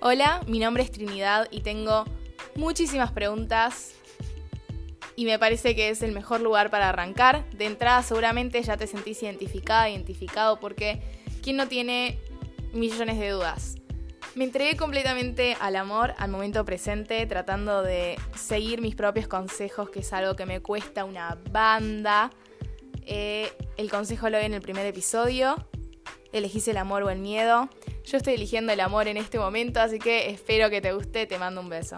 Hola, mi nombre es Trinidad y tengo muchísimas preguntas y me parece que es el mejor lugar para arrancar. De entrada seguramente ya te sentís identificada, identificado porque ¿quién no tiene millones de dudas? Me entregué completamente al amor, al momento presente, tratando de seguir mis propios consejos, que es algo que me cuesta una banda. Eh, el consejo lo doy en el primer episodio. Elegís el amor o el miedo. Yo estoy eligiendo el amor en este momento, así que espero que te guste. Te mando un beso.